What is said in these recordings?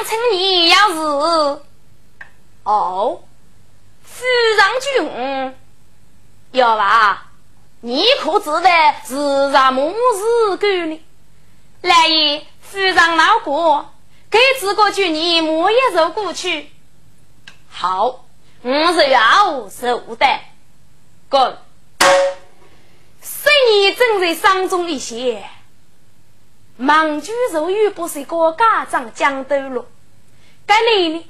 夫人称你要是哦。夫人君，要吧？你可知道是啥么事干呢？来也，夫人老哥，给这个君你莫一走过去。好，我是要受的。滚！十年正在伤中一些，忙居如玉不是个家长讲斗了。该你呢？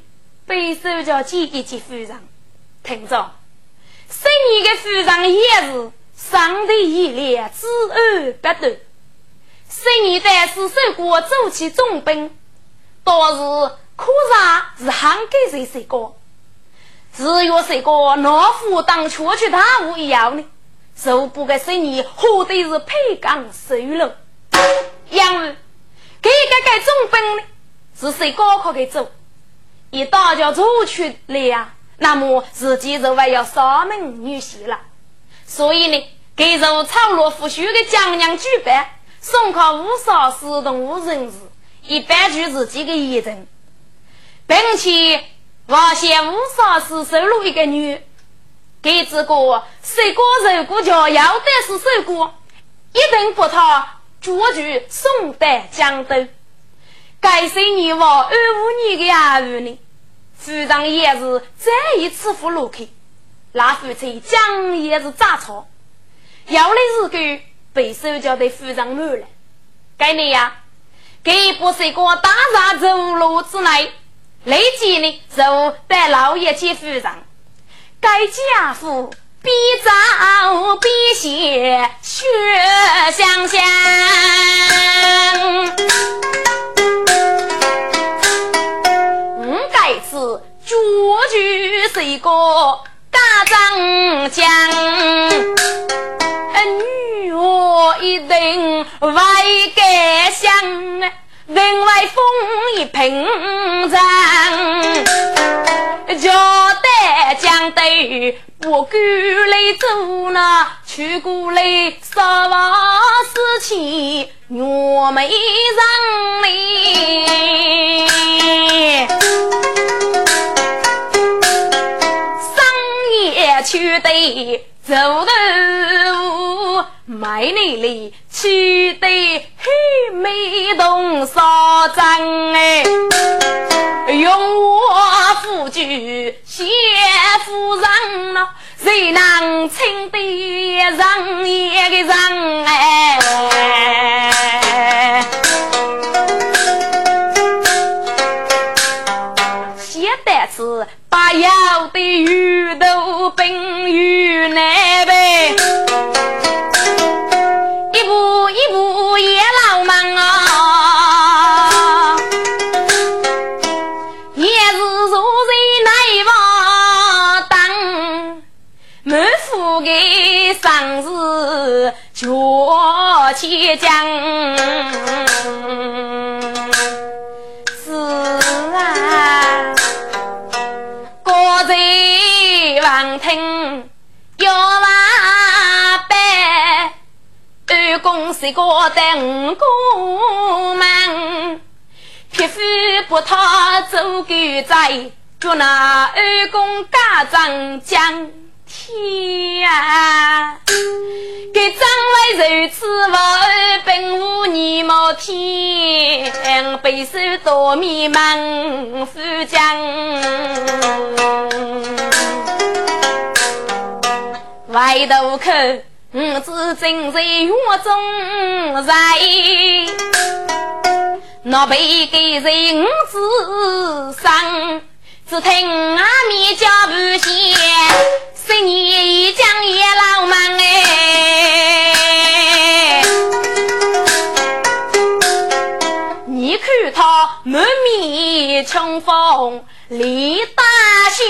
被手脚见一见夫人。听着，十年的夫人也是上帝一列，知恩不断。十年代是受过走起重兵，倒是可上是汉给谁谁过？只有谁个老夫当初去大武一样呢？受不个十年，何得是配岗受了？因为给个个重兵呢，是谁高考给走？一大家出去了呀？那么自己就还要上门女婿了，所以呢，给如草罗夫婿的将娘举办，送考无少私动无人事，一般就自己的遗人，并且发现无少是收入一个女，给这个谁个如果叫要得是谁个，一定把他捉住送到江都，该是你我二五年的儿女呢？夫人也是再一次扶路去，那夫妻将也是杂草，要的日子被手脚的夫人满了。该你呀，给不是个大厦走路之内，立即呢就带老爷去夫人。该家父比早比先学香香。绝句是一个大长将，女我一定外敢想，人外风一平常，叫得不敢来走那，去过来什么事情我没让你。去得走路，买你里去得黑美动少张哎，用我夫君谢夫人呐，谁能称得上一个人哎？把要的鱼头冰鱼难呗，是个等公忙，匹夫不讨做狗仔，就那二公家长讲天啊，给张为如此我本无你毛天，背手多迷茫夫将。外头看，我只正在院中在，那被给人子伤，只听阿面叫不响，十年一将也老忙哎。你看他满面春风，里大雪。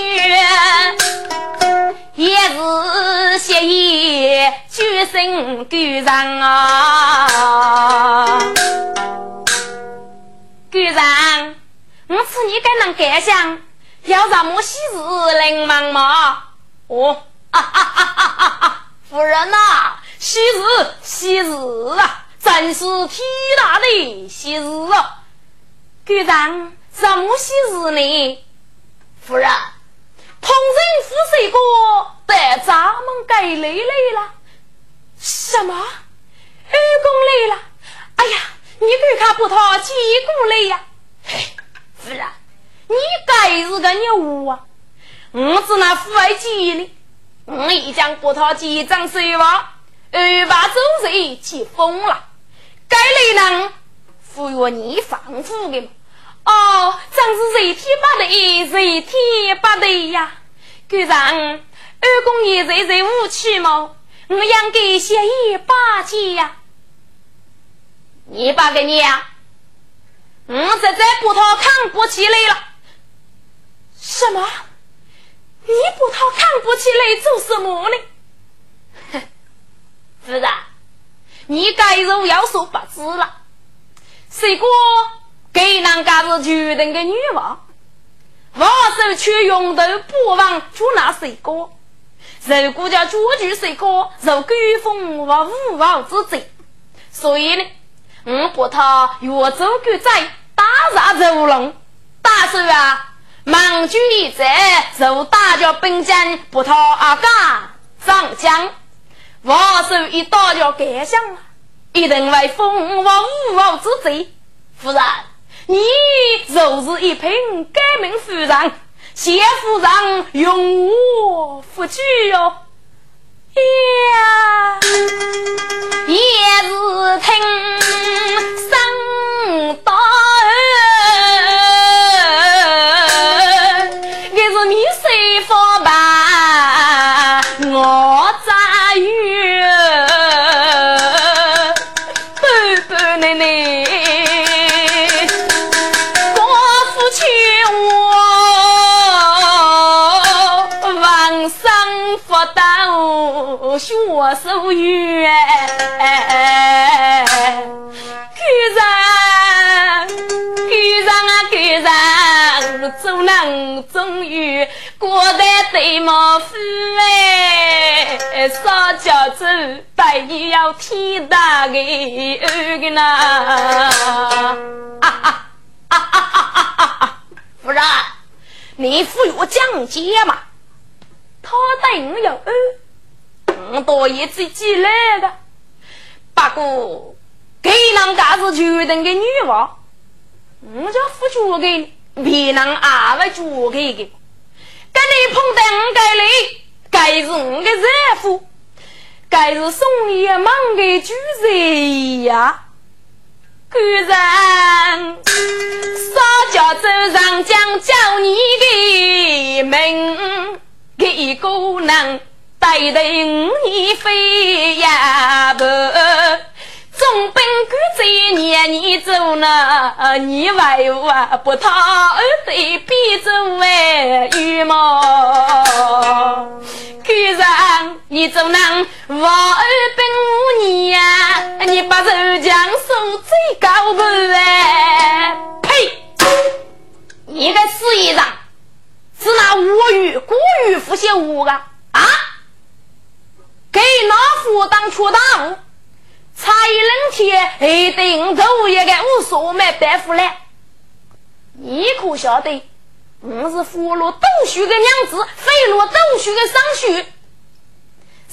也是谢业举身丢人啊！丢人，我此你该能敢想，要什么喜事来忙吗？哦，啊啊啊啊啊啊！夫人呐、啊，喜事喜啊，真是天大的喜事啊！丢人，什么喜事呢？夫人。同人夫谁过在咱们该来来了？什么？二公来了？哎呀，你给看葡萄结果来呀？嘿，夫人，你该是个牛啊！我是那父爱结的，我已将葡萄结账收完，二把周岁结封了。该来人赋予你放虎的吗？哦，真是谁天不对，谁天不对呀！局长，二公爷在在屋去吗？我应该先一把接呀。你把给你呀？我实在不讨看不起来了。什么？你不讨看不起来做什么呢？哼，夫人，你该肉要说不知了。谁过？给人家是决定的女王，王手却用头不忘捉拿谁哥？如果叫捉住谁哥，受官风和无王之罪。所以呢，我把他越走越窄，打杀走龙。大手啊，忙举一在，就大叫兵将把他阿干上将。王手一打叫盖上了，一定为风和无王之罪。夫人。你就是一品改名夫人，谢夫人永我福举哟呀，也是听声道。学手语，狗人，狗人啊狗人，做人终于过得对毛夫哎，啥叫做带你要天大的恩呢？啊啊啊啊啊啊！夫人，你赋予我讲解嘛？他等有恩。我多也自己来的，不过给人家是决定的女娃，我叫付主给，别人阿不主给的。跟你碰到我该来，该是我的丈夫，该是送爷忙的主人呀。个人少叫走上将叫你的名，给一个人。带头五年飞呀不，总兵官在年年做呢，你为我不讨二对比做为羽毛。官上你做能王二本五年呀，你把周江收最高不哎？呸！你个死衣裳，是那吴语古语复写我的？给老夫当出大户，差一两天，一定走一个无所买白富来。你可晓得，我是俘虏东徐的娘子，飞落东徐的尚书。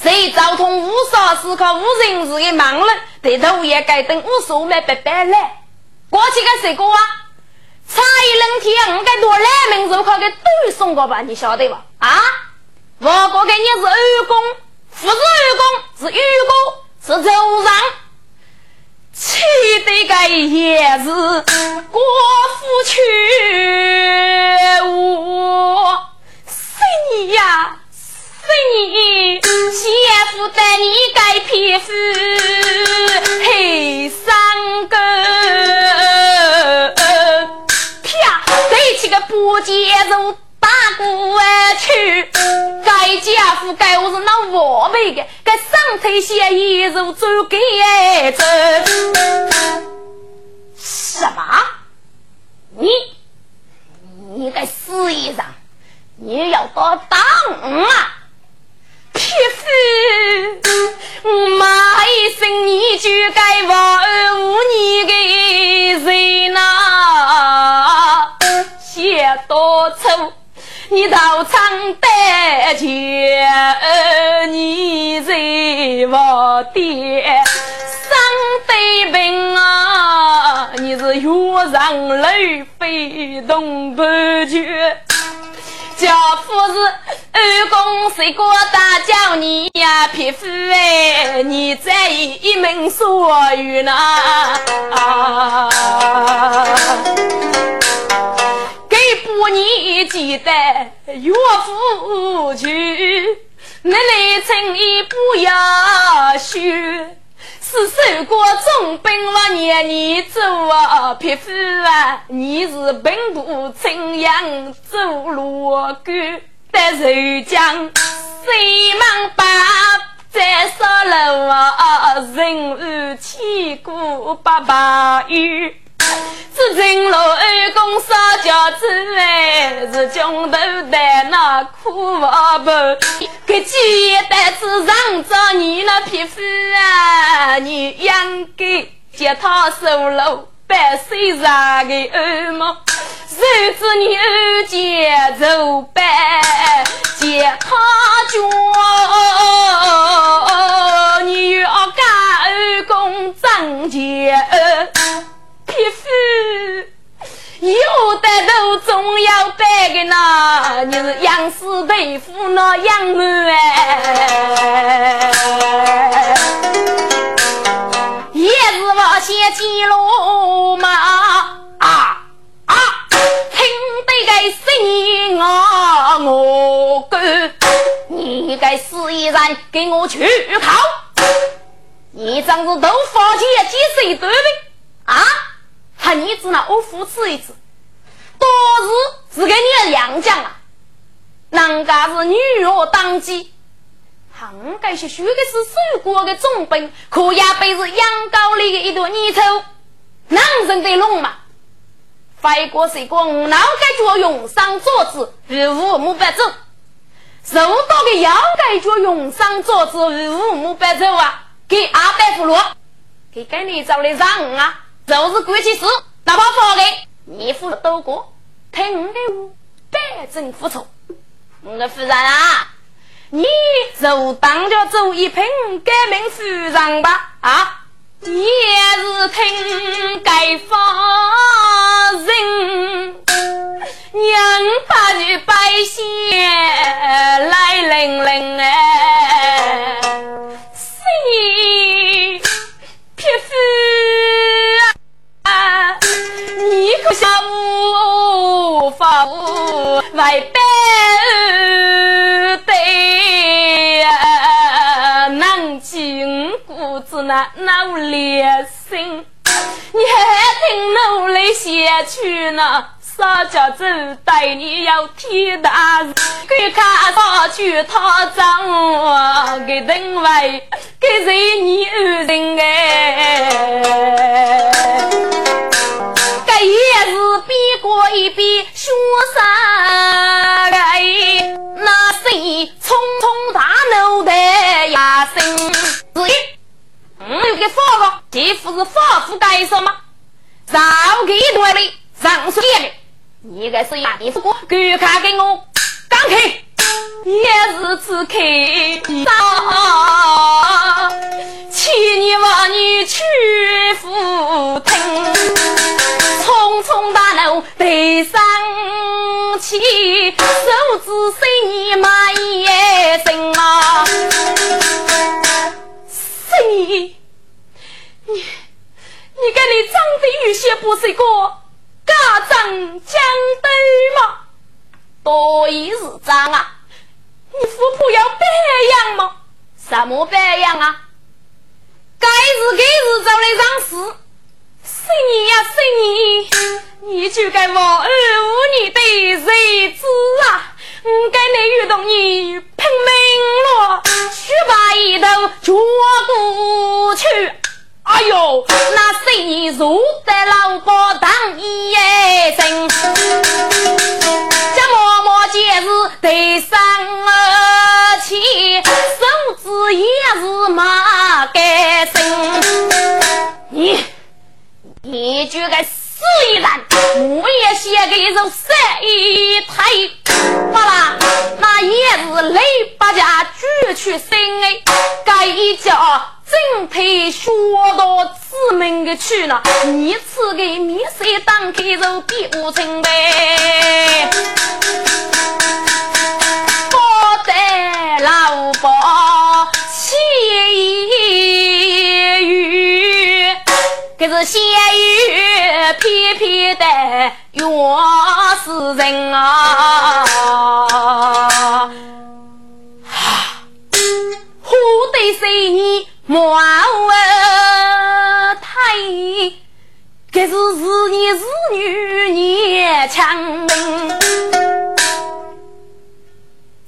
谁遭通无少思考无人事的盲人，得头也该等无所买白白来。过去个谁过啊？差一两天，我该多来名肉靠给对送过吧？你晓得吧？啊？我过给你是二公。不是愚公，是愚公，是周上，气得个也是国夫去我是你呀，是你先夫带你改皮肤黑三个，啪，对起个不接受。过去，该家夫该我是那王辈的，该上台写一如走给走。什么？你你该死一场！你要多当啊！匹夫！骂一声你就该忘你的人呐！写多丑，你到场得见你在我的伤悲病啊！你是月上泪飞动不绝。家父是二公谁过大叫你呀，匹夫哎，你在一门所语呢？啊给不你记得岳父去，奶奶诚意不要许。是受过重兵我年年走啊，匹夫啊！你是本部青阳走路官，但如今谁忙把在杀了啊？人儿千古八百余。是金楼二公烧饺子哎，是穷头的那苦娃婆，给几爷担子上着你那皮肤啊，你应该接他手了百岁上的耳目，谁知你二姐走败，接他脚，你要干二公挣钱。皮肤有的都总要白的呢，你是杨氏大夫那杨门哎，也是我先记录嘛啊啊，听得个声啊我哥，你该死一人给我去考，你长子都发钱几岁对的啊？他儿子那我扶持一次，多是是给你的良将啊！人家是女儿当机，杭盖是学的是水果的重本，可也被是养高里的一朵泥鳅，男人的龙嘛？飞过水果，脑盖脚用上桌子，如无木白走；受到的腰盖脚用上桌子，如无木白走啊！给阿伯俘虏，给给你找的让啊！就是关起事，哪怕发给你付了多过，听我的话，百正服从。我的夫人啊，你就当着做一品革命夫人吧啊！也是听该方人，娘把你百姓来领领哎，无外边对呀，难尽骨子那脑裂心，你还挺努力写去呢？啥叫做待你要天大事？给看上去他脏，给等外给谁你人哎？也是比过一比学生哎，那谁匆匆大脑袋呀生？是嗯，有个法个，这副是法夫该说吗？上给多的，上水的，你个是亚的夫哥，给看给我刚开，也是此刻上，请你往你去生气，手指随你骂一声啊！是你，你，你跟你长得有些不是个家长讲的吗？多一是长啊！你夫妇要白养吗？什么白养啊？该日该日做的上事。是你呀，是你，你就该忘恩负义的日子啊！我该你遇到你配命了，去把一头捉过去。哎呦，那谁你坐在老伯当一声，这默默皆是得生气，手指也是马该生。你，你这个死一蛋，我也写给这三一太，好啦，那也是雷八家举去生哎，该一家。正推学到子门的去了，你此个面色当给肉比我成呗，冤死人啊！虎得谁你？莫问太，这是是你是女年强命，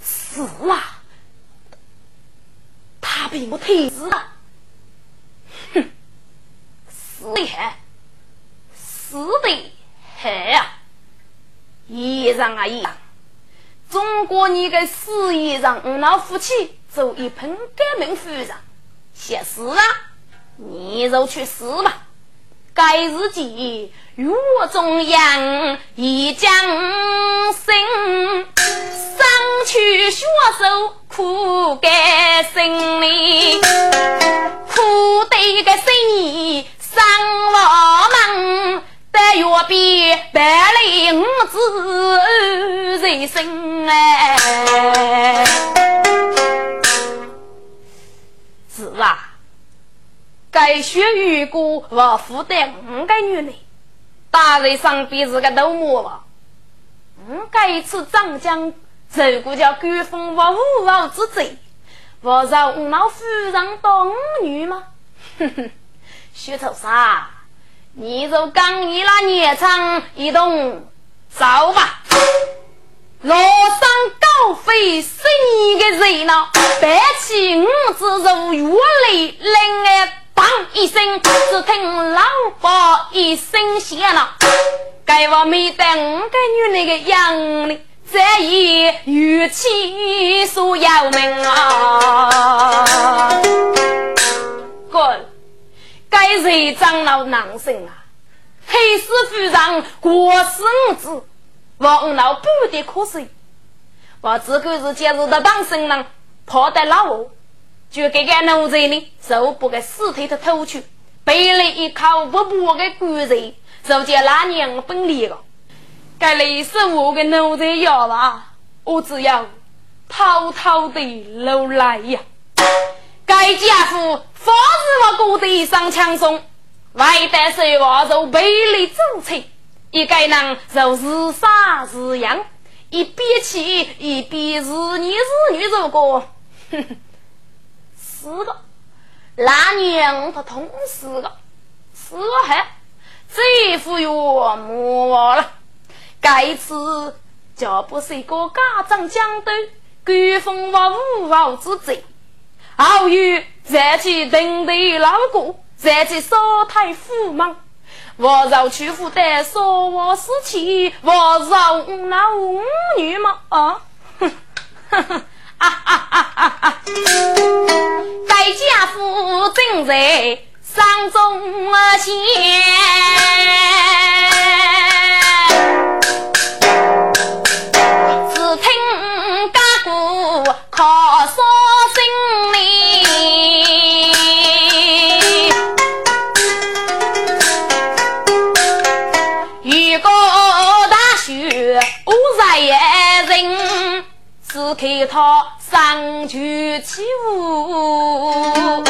是啊，他被我太子了，哼，死的很，死的很啊，衣裳啊衣裳，中国你个死衣裳，我那夫妻做一盆革命夫人。写诗啊，你就去死吧！该日记与我中央一将心，上去学手苦该心里，苦得个心上我门，但愿比百里五子人生哎。是啊，该学语歌我负担五个女人，大人上边是个头目吧？五该次长江如果叫官风我无王之罪，我让我老夫人当女吗？哼哼，徐头沙，你就刚一那年长一动，走吧。老上高飞十你个人呢，白起五子如月雷，令儿当一声，只听老伯一声响了。该我没得五个女人的样哩，这一语气所要命啊！哥，该谁长老难生啊？黑师傅上过世五子。王老不得可惜，我这个是今日的当生人，跑得老我，就给个奴才呢，手不给尸体的偷去，背了一口不薄的骨肉，就叫那娘分裂了。该累死我的奴才要吧，我只要偷偷的留来呀。家父防止我过得上枪松，外带水我就背离走车。一个人就是杀是养，一边气一边 是女是女，如果，哼哼，四个，那娘他同四个，四个还这副月没了。该次就不是一个家长讲的，官风话无王之贼，后有再去登对老哥，再去烧太驸马。我饶屈服的说我事情，我饶那五女吗？啊，哼，哈哈，啊啊啊啊啊！该家父正在上中前，只看他上去起舞，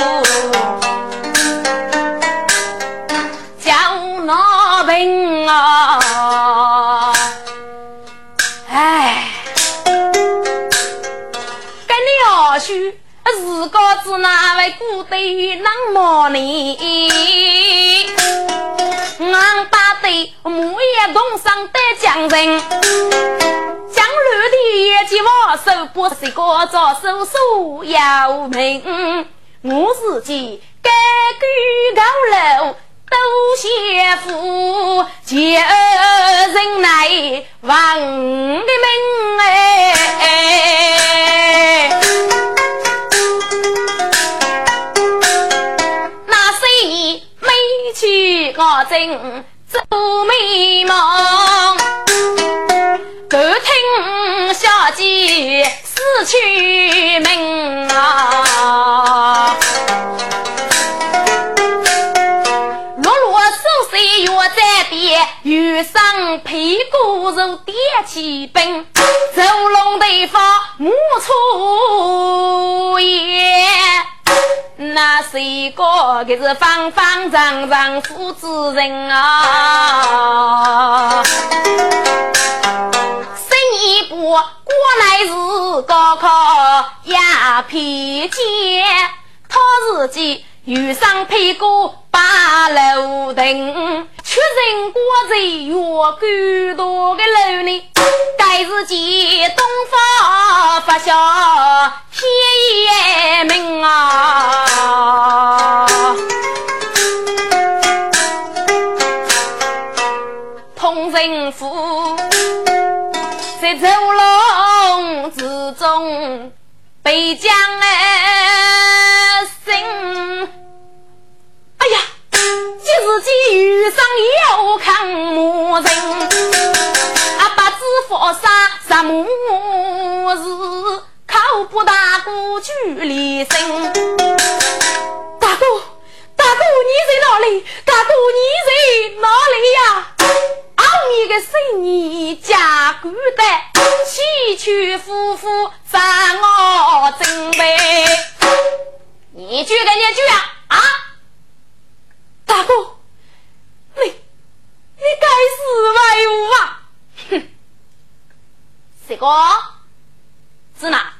叫那病啊！哎，跟你二叔是个子那位古代那么呢？俺打的木叶东上的匠人，将绿的。一见我手不是个做手术要命，我自己该居高楼。都谢福，借人来望的门哎，那谁没去我正做美梦？都听死去门啊！遇上屁股肉点起兵，走龙对方无出言。那是一个可是方方正正父子人啊！生一部果乃是高考压偏见，他自己遇上屁股把楼顶。确认果然越古多的楼呢，该是见东方发下天命啊！同人府在走廊之中被将哎生。自己遇上要看母人，阿爸子佛杀什么事？靠不大哥距离身。大哥，大哥你在哪里？大哥你在？你家姑的，崎岖夫妇让我准备。你去跟你去啊啊！大哥，你你该死外物啊！哼，这个是哪？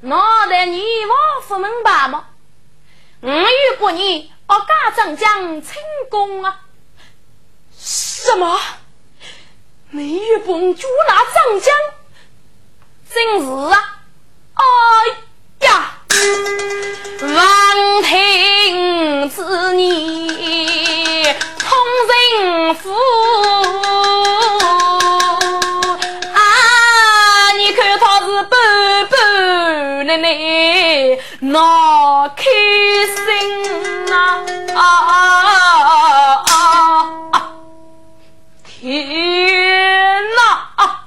脑袋你我不明白吗？我与过你，我家长将成功啊！什么？你与本主那长江？真是啊！哎呀！王庭之女，通人府啊！你看他是笨笨的呢，闹开心啊！啊啊啊！天哪！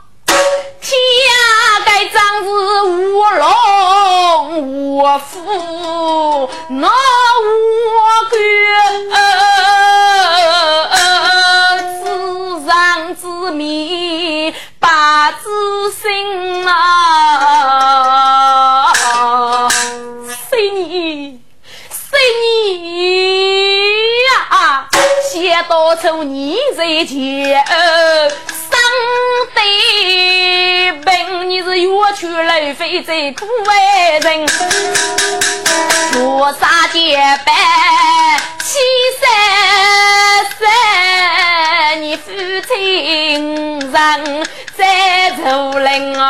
在竹林啊，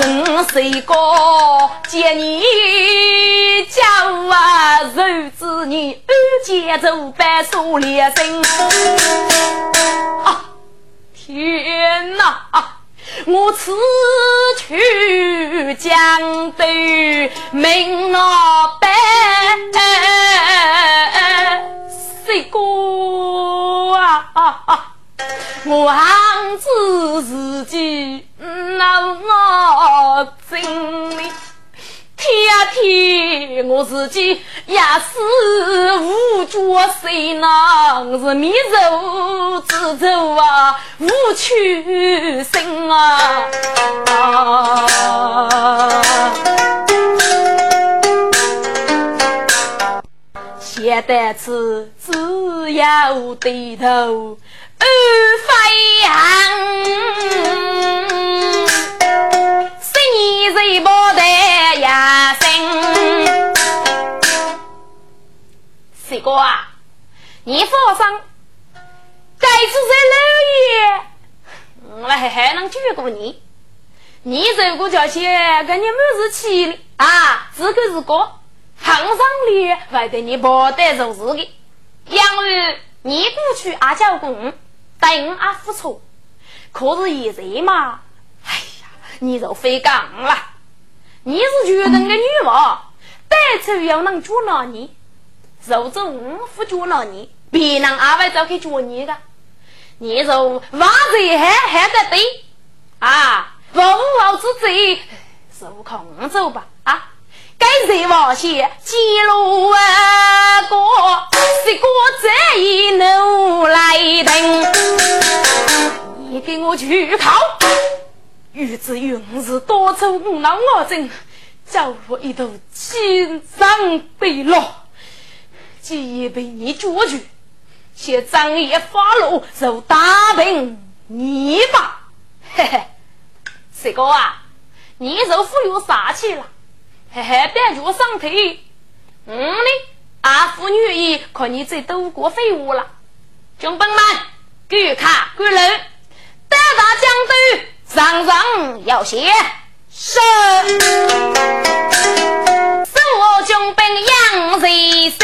人谁个见你？啊，如子你安节奏般说连声。啊，天哪！我此去将对命啊白，我恨自己那我真理。天天我自己也是无脚谁能是迷肉之走啊，无取生啊！现在此只要低头飞扬。你是不得呀生，四哥啊，你放心，这次在老爷，我还还能救过你。你如果叫去跟你没事气啊，这个是个行上里会给你不得做事的。因为你过去阿交公对我阿付出，可是现在嘛，哎呀，你就非讲了。你是绝人的女王，带出要能捉拿你，受着五夫捉拿你，别人阿外就去捉你的。你就往这还还得对啊！无后之罪，受控走吧啊！该谁往些记录啊过，是过这一路来等。你给我去考，玉子云是多愁恼我真，叫我一头青山白落，既被你捉住，先张爷发怒，就打平你吧，嘿嘿。四哥啊，你这富有杀气了，嘿嘿，别脚上腿。嗯呢，阿父女意可你这都过废物了。军兵们，给卡给人，打打将都，上上要写。是，送我军兵杨瑞生。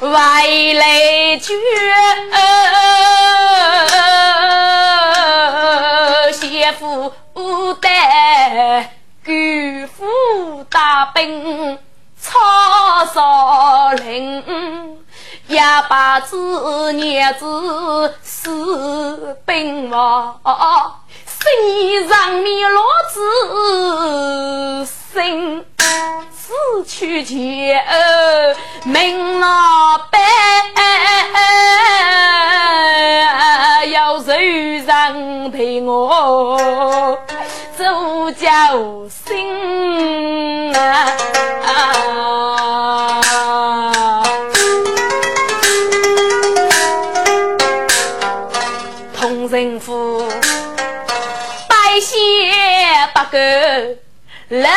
外来绝，先夫带姑父大兵操少林，一把子娘子死兵亡，身上面落子心。去前，命老板要受人陪我做教心啊！同人夫，百姓不够。留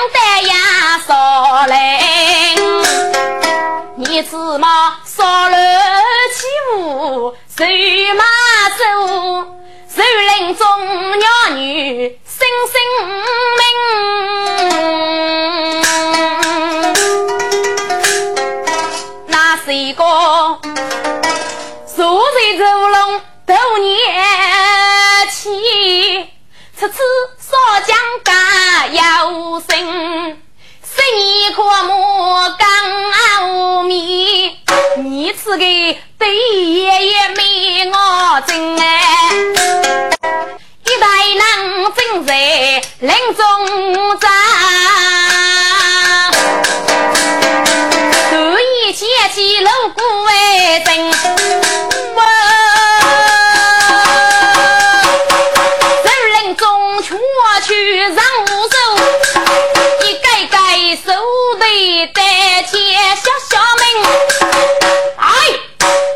面将丹呀少来，你只嘛少了起舞，谁马走，谁林中鸟女声声有声，十年可莫讲无米，你此个对爷爷没我真哎，一代人正在林中长，可以掀起锣鼓为真。头担起小小门。哎，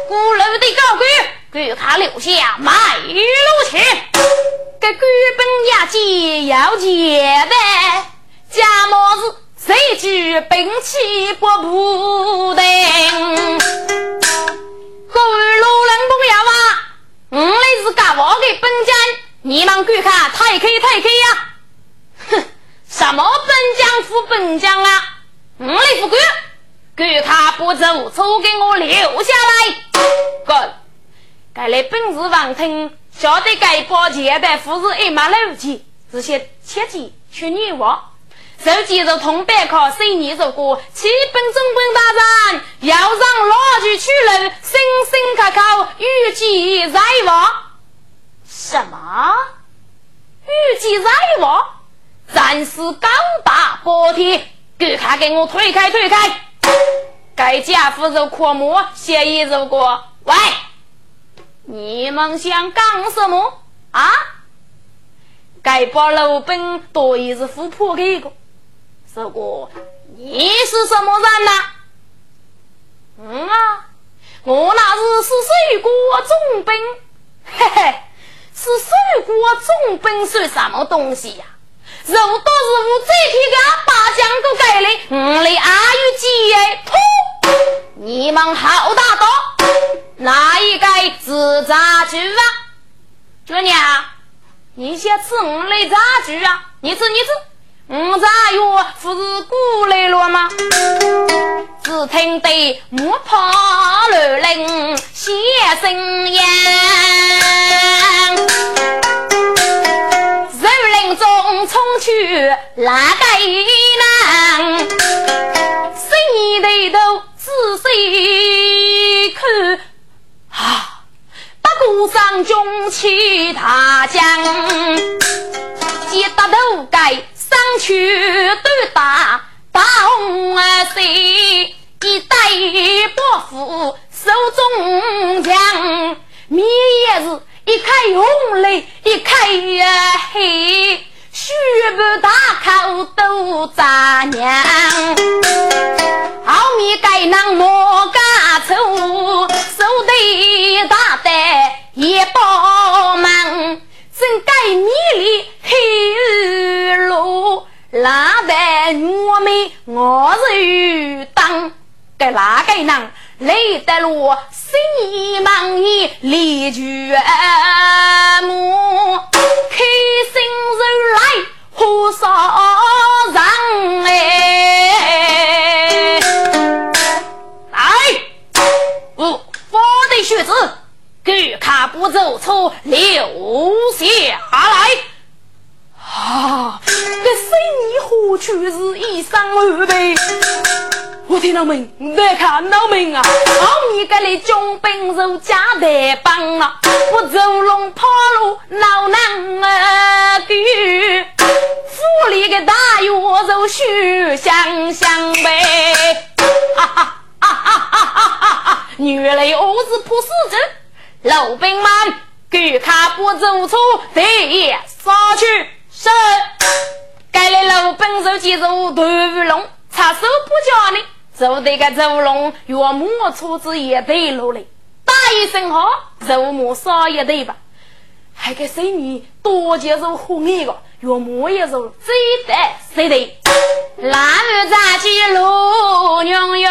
鼓楼的高官给他留下卖路钱，给官本押解要钱的，假冒是谁举兵器不不等？各位路人朋友啊，我来是干我的本将，你们观看，太开太开呀！哼，什么本将副本将啊？我来副官，给他不走，错给我留下来。哥，该来本是王听，晓得该包钱的富是一马六钱，这些切记去女娃。手机如同白考，谁你如果七本总本大人要让老去取路，声声开口，预计在望。什么？预计在望？战士高大波天，给他给我推开推开！该家伙如阔木，协议如果。喂，你们想干什么啊？该把老本多一是富婆给个。如果你是什么人呐？嗯啊，我那是是水果总兵，嘿嘿，是水果总兵算什么东西呀？如果是我这天个把将都改了，我的阿玉姐哎，噗！你们好大刀，哪一个是杂剧啊？姑娘，你先吃我的杂剧啊？你吃，你吃。五杂药不是过来了吗？只听得木炮乱铃响声扬，哪个男？心里头仔细看，啊，八股上中去他江，接得头盖。上去都打大红色，一打该哪个人累得落心忙意离绝目，开心日来何少人哎？来，我发的学子。给卡不走错，留下来。啊！这生意何处是一生二倍？我听到没？没看到没啊？后面个里军兵如加代帮啊，不走龙跑路老难啊！的府里的大院如许香香呗。哈哈哈哈哈哈哈！原来我是破死者。老兵们，给卡不走错，第杀去！是。该来老兵手记住屠龙，插手不叫你，就得个屠龙越磨车子也得落来。打一声好，肉磨少一对吧？还给谁你多接受红一个，越磨一手，最得谁的？男儿扎起路娘娘。